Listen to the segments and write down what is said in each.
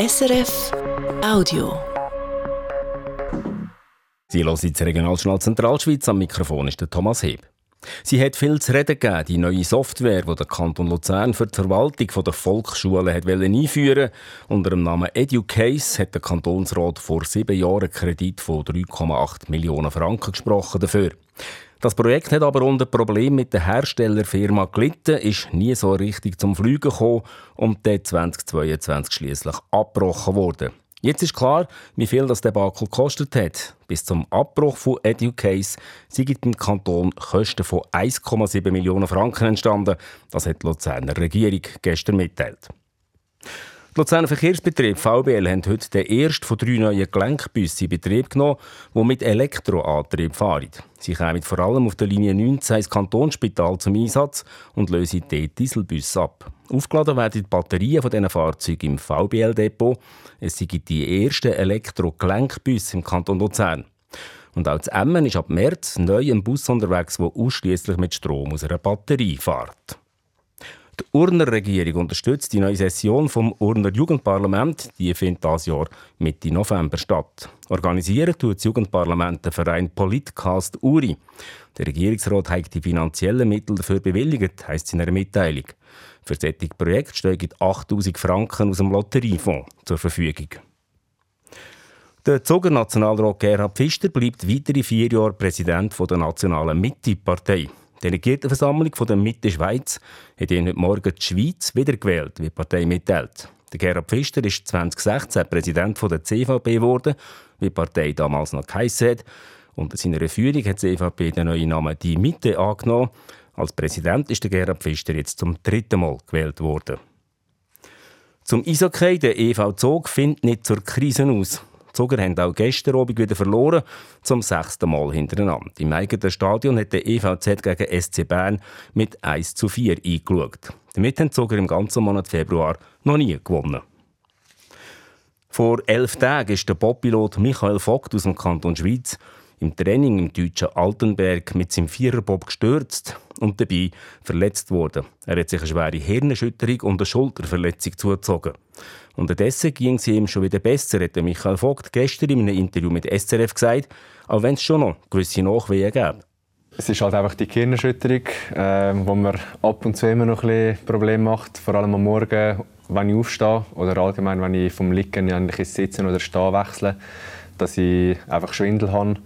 SRF Audio. Sie hören jetzt Regionaljournal Zentralschweiz. Am Mikrofon ist der Thomas Heb. Sie hat viel zu reden gegeben, die neue Software, die der Kanton Luzern für die Verwaltung der Volksschulen hat einführen Unter dem Namen EduCase hat der Kantonsrat vor sieben Jahren einen Kredit von 3,8 Millionen Franken gesprochen dafür. Das Projekt hat aber unter Problemen mit der Herstellerfirma gelitten, ist nie so richtig zum Fliegen gekommen und dann 2022 schließlich abgebrochen worden. Jetzt ist klar, wie viel das Debakel gekostet hat. Bis zum Abbruch von EduCase sind im Kanton Kosten von 1,7 Millionen Franken entstanden. Das hat die Luzerner Regierung gestern mitteilt. Luzerner Verkehrsbetrieb VBL haben heute den ersten von drei neuen Gelenkbussen in Betrieb genommen, die mit Elektroantrieb fahren. Sie kommen vor allem auf der Linie 19 ins Kantonsspital zum Einsatz und lösen dort Dieselbusse ab. Aufgeladen werden die Batterien von diesen Fahrzeugen im VBL-Depot. Es sind die ersten Elektro-Gelenkbusse im Kanton Luzern. Und auch zu Emmen ist ab März neu ein Bus unterwegs, der ausschließlich mit Strom aus einer Batterie fährt. Die Urner Regierung unterstützt die neue Session vom Urner Jugendparlament. Die findet dieses Jahr Mitte November statt. Organisieren tut das Jugendparlament der Verein Politcast Uri. Der Regierungsrat hat die finanziellen Mittel dafür bewilligt, heisst es in einer Mitteilung. Für solche Projekte steigen 8000 Franken aus dem Lotteriefonds zur Verfügung. Der Zoger Nationalrat Gerhard Pfister bleibt weitere vier Jahre Präsident der Nationalen Mitte-Partei. Die Delegiertenversammlung von der Mitte Schweiz hat ihn heute Morgen die Schweiz wiedergewählt, wie die Partei mitteilt. Der Gerhard Pfister ist 2016 Präsident der CVP geworden, wie die Partei damals noch geheissen hat. Unter seiner Führung hat die CVP den neuen Namen «Die Mitte» angenommen. Als Präsident ist der Gerhard Pfister jetzt zum dritten Mal gewählt worden. Zum Eishockey, der EV Zog findet nicht zur Krise aus. Zuger haben auch gestern Abend wieder verloren, zum sechsten Mal hintereinander. Im eigenen Stadion hat der EVZ gegen SC Bern mit 1 zu 4 eingeschaut. Damit haben Zuger im ganzen Monat Februar noch nie gewonnen. Vor elf Tagen ist der Bobpilot Michael Vogt aus dem Kanton Schweiz im Training im deutschen Altenberg mit seinem Viererbob gestürzt und dabei verletzt worden. Er hat sich eine schwere Hirnerschütterung und eine Schulterverletzung zugezogen. Unterdessen ging es ihm schon wieder besser, hat Michael Vogt gestern in einem Interview mit SRF gesagt, auch wenn es schon noch gewisse Nachwehen gibt. Es ist halt einfach die Gehirnerschütterung, äh, wo mir ab und zu immer noch ein bisschen Probleme macht, vor allem am Morgen, wenn ich aufstehe oder allgemein, wenn ich vom Liegen eigentlich ins Sitzen oder Stehen wechsle, dass ich einfach Schwindel habe.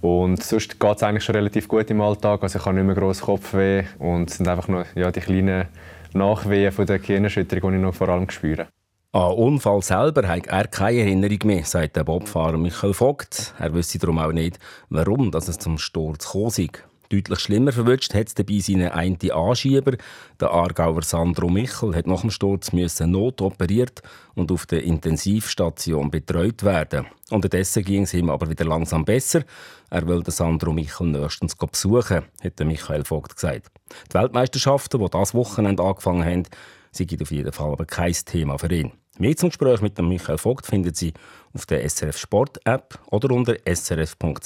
Und sonst geht es eigentlich schon relativ gut im Alltag. Also ich habe nicht mehr grossen Kopfweh und es sind einfach nur ja, die kleinen Nachwehen von der Gehirnerschütterung, die ich noch vor allem spüre. An Unfall selber hat er keine Erinnerung mehr, sagt der Bobfahrer Michael Vogt. Er wüsste darum auch nicht, warum es zum Sturz ist. Deutlich schlimmer verwünscht hat es dabei seinen einen Anschieber. Der Aargauer Sandro Michel hat nach dem Sturz müssen notoperiert und auf der Intensivstation betreut werden. Unterdessen ging es ihm aber wieder langsam besser. Er will den Sandro Michel nächstens besuchen, hat Michael Vogt gesagt. Die Weltmeisterschaften, die das Wochenende angefangen haben, sind auf jeden Fall aber kein Thema für ihn. Mehr zum Gespräch mit Michael Vogt finden Sie auf der SRF Sport App oder unter srf.ch-sport.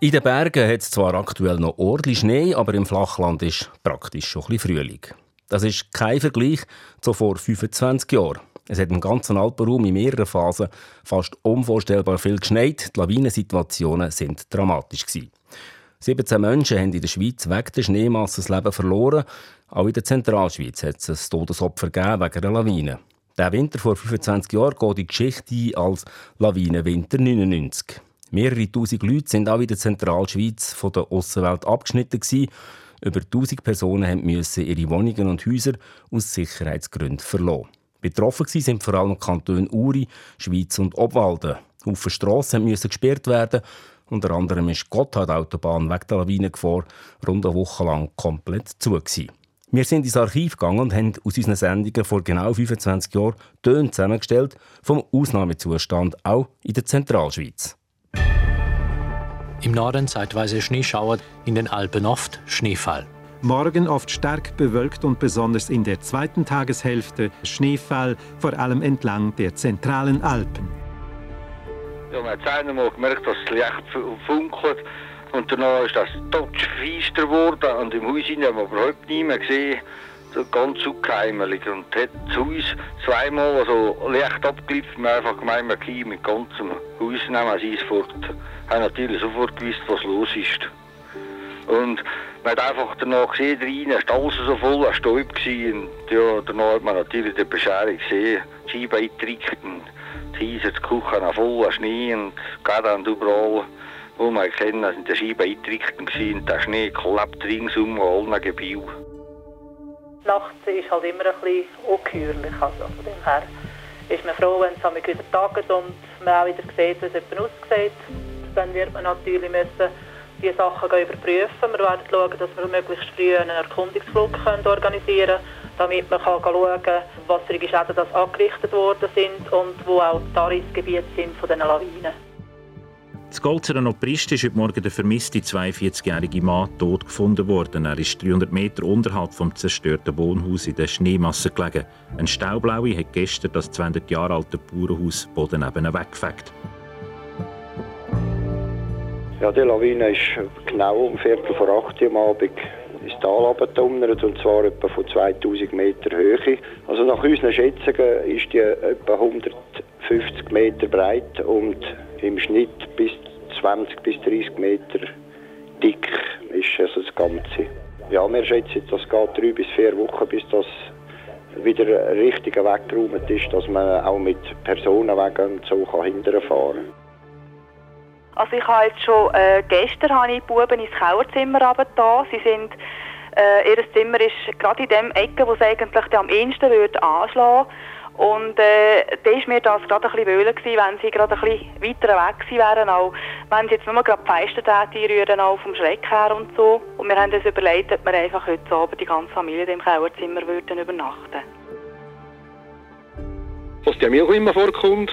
In den Bergen hat es zwar aktuell noch ordentlich Schnee, aber im Flachland ist praktisch schon ein bisschen Frühling. Das ist kein Vergleich zu vor 25 Jahren. Es hat im ganzen Alpenraum in mehreren Phasen fast unvorstellbar viel geschneit. Die Lawinensituationen sind dramatisch. Gewesen. 17 Menschen haben in der Schweiz wegen der Schneemasse das Leben verloren. Auch in der Zentralschweiz hat es ein Todesopfer gegeben wegen einer Lawine. Der Winter vor 25 Jahren geht die Geschichte ein als Lawinenwinter 99. Mehrere tausend Leute sind auch in der Zentralschweiz von der Aussenwelt abgeschnitten. Gewesen. Über 1000 Personen mussten ihre Wohnungen und Häuser aus Sicherheitsgründen verloren. Betroffen sind vor allem Kantone Uri, Schweiz und Obwalden. Haufen Strassen mussten gesperrt werden unter anderem ist die Gotthard-Autobahn wegen der Lawinengefahr rund eine Woche lang komplett zu. Gewesen. Wir sind ins Archiv gegangen und haben aus unseren Sendungen vor genau 25 Jahren Töne zusammengestellt vom Ausnahmezustand auch in der Zentralschweiz. Im Norden zeitweise Schneeschauer, in den Alpen oft Schneefall. Morgen oft stark bewölkt und besonders in der zweiten Tageshälfte Schneefall, vor allem entlang der zentralen Alpen. Ja, man hat einmal gemerkt, dass das Licht funkelt. Und danach ist das totsch feister geworden und im Haus haben wir überhaupt nicht mehr gesehen. Ganz ungeheimlich. Und hat zu uns zweimal so leicht abgelippt. Wir haben einfach gemeint, wir gehen mit ganzem Haus nehmen sie es fort. Wir haben natürlich sofort gewusst, was los ist. Und man hat einfach danach gesehen, rein, es war alles so voll an Staub. Und ja, danach hat man natürlich die Bescherung gesehen, die Scheibe eingetrickt die Häuser, die Küche auch voll an Schnee und gerade und überall, wo man kennen, sind die Scheiben eingetrickt und der Schnee klebt ringsum an allen Gebieten. Nachts ist halt immer ein bisschen ungeheuerlich, also von dem her ist man froh, wenn es wieder tagt und man auch wieder sieht, wie es jemand aussieht. Dann wird man natürlich müssen die Sachen überprüfen. Wir werden schauen, dass wir möglichst früh einen Erkundungsflug organisieren können, damit man kann schauen kann, was für Schäden das angerichtet worden sind und wo auch die Tarifgebiete sind von diesen Lawinen. In Golzerer Obrist ist heute Morgen der vermisste 42-jährige Mann tot gefunden worden. Er ist 300 Meter unterhalb vom zerstörten Wohnhaus in der Schneemasse gelegen. Ein Staublaue hat gestern das 200 Jahre alte Bauernhaus Boden weggefegt. Ja, die Lawine ist genau um Viertel vor acht Uhr am Abend ins Tal runtergedonnert, und zwar etwa von 2000 Meter Höhe. Also nach unseren Schätzungen ist die etwa 150 Meter breit und im Schnitt bis 20 bis 30 Meter dick ist also das Ganze. Ja, wir schätzen, das geht drei bis vier Wochen, bis das wieder richtig weggeräumt ist, dass man auch mit Personenwagen so hinterfahren kann. Also ich habe jetzt schon äh, gestern habe ich die Buben ins Kauerzimmer da. Sie sind äh, ihr Zimmer ist gerade in dem Ecke, wo es eigentlich am ehesten würde anschlagen und äh, da war mir das gerade ein bisschen wöhler gewesen, wenn sie gerade ein bisschen weiter weg gewesen wären, auch wenn sie jetzt nur gerade die Fenster einrühren, auch vom Schreck her und so. Und wir haben uns überlegt, ob wir einfach heute Abend die ganze Familie in dem Kauerzimmer würden übernachten Was der Milch immer vorkommt,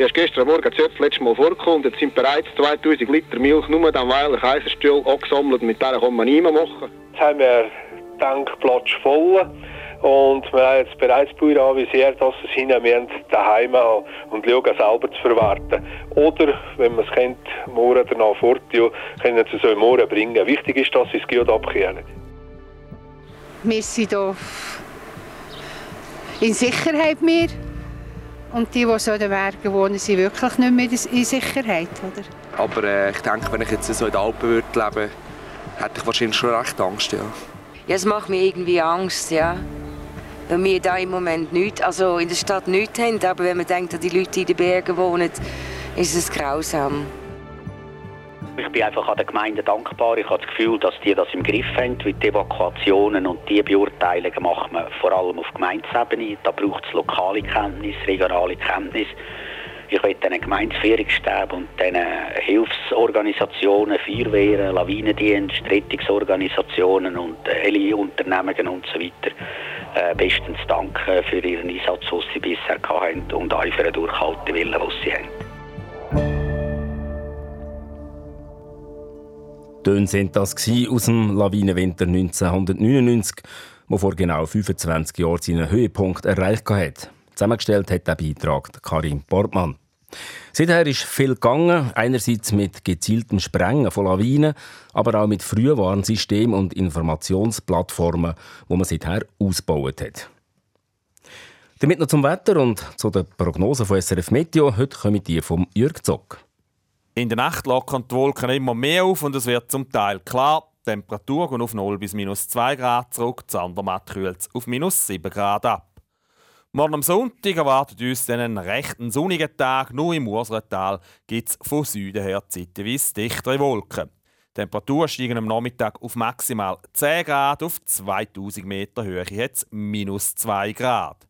die hast gestern Morgen das letzte Mal vorgekommen. Jetzt sind bereits 2000 Liter Milch nur am Weiler Kaiserstuhl angesammelt. Mit der kann man nicht mehr machen. Jetzt haben wir Tankplatz voll. Und wir haben jetzt bereits Bauern anvisiert, dass sie es hinnehmen daheim haben und schauen, selber zu verwerten. Oder, wenn man es kennt, morgen danach fort, ja, können sie es morgen bringen. Wichtig ist, dass sie es gut abkehren. Wir sind hier in Sicherheit. Wir. Und die, die so in den Bergen wohnen, sind wirklich nicht mehr in Sicherheit. Oder? Aber äh, ich denke, wenn ich jetzt so in den Alpen würde leben hätte ich wahrscheinlich schon recht Angst. Ja, ja es macht mir irgendwie Angst, ja. Weil wir da im Moment nichts, also in der Stadt nichts haben, aber wenn man denkt, dass die Leute die in den Bergen wohnen, ist es grausam. Ich bin einfach an der Gemeinde dankbar. Ich habe das Gefühl, dass die das im Griff haben. Wie die Evakuationen und die Beurteilungen machen wir vor allem auf Gemeindesebene. Da braucht es lokale Kenntnis, regionale Kenntnis. Ich will den Gemeindeführungsstäben und den Hilfsorganisationen, Feuerwehren, Lawinendienst, Rettungsorganisationen und Heli-Unternehmungen und so weiter äh, bestens danken für ihren Einsatz, den sie bisher hatten und auch für den Durchhaltewillen, den sie haben. Töne sind das aus dem Lawinenwinter 1999, der vor genau 25 Jahren seinen Höhepunkt erreicht hat. Zusammengestellt hat der Beitrag Karim Bortmann. Seither ist viel gegangen, einerseits mit gezieltem Sprengen von Lawinen, aber auch mit Frühwarnsystemen und Informationsplattformen, wo man seither ausgebaut hat. Damit noch zum Wetter und zu den Prognosen von SRF Meteo. Heute kommen die vom Jürg Zock. In der Nacht lockern die Wolken immer mehr auf und es wird zum Teil klar. Die Temperatur geht auf 0 bis minus 2 Grad zurück, die Andermatt kühlt auf minus 7 Grad ab. Morgen am Sonntag erwartet uns einen recht sonnigen Tag. Nur im Urseltal gibt es von Süden her zeitweise dichtere Wolken. Die Temperaturen steigen am Nachmittag auf maximal 10 Grad, auf 2000 Meter Höhe hat es minus 2 Grad.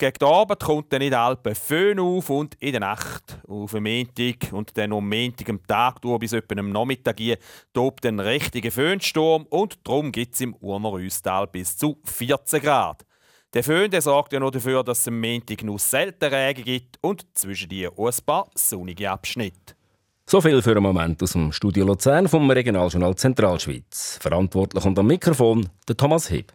Gegen den Abend kommt dann in den Alpen Föhn auf und in der Nacht auf den Montag und dann um Montag am Tag durch bis etwa am Nachmittag hier tobt ein richtiger Föhnsturm und darum gibt es im Urner Rüstal bis zu 14 Grad. Der Föhn der sorgt ja noch dafür, dass es am Montag nur selten Regen gibt und zwischen auch ein paar sonnige Abschnitte. So viel für einen Moment aus dem Studio Luzern vom Regionaljournal Zentralschweiz. Verantwortlich und am Mikrofon der Thomas Heb.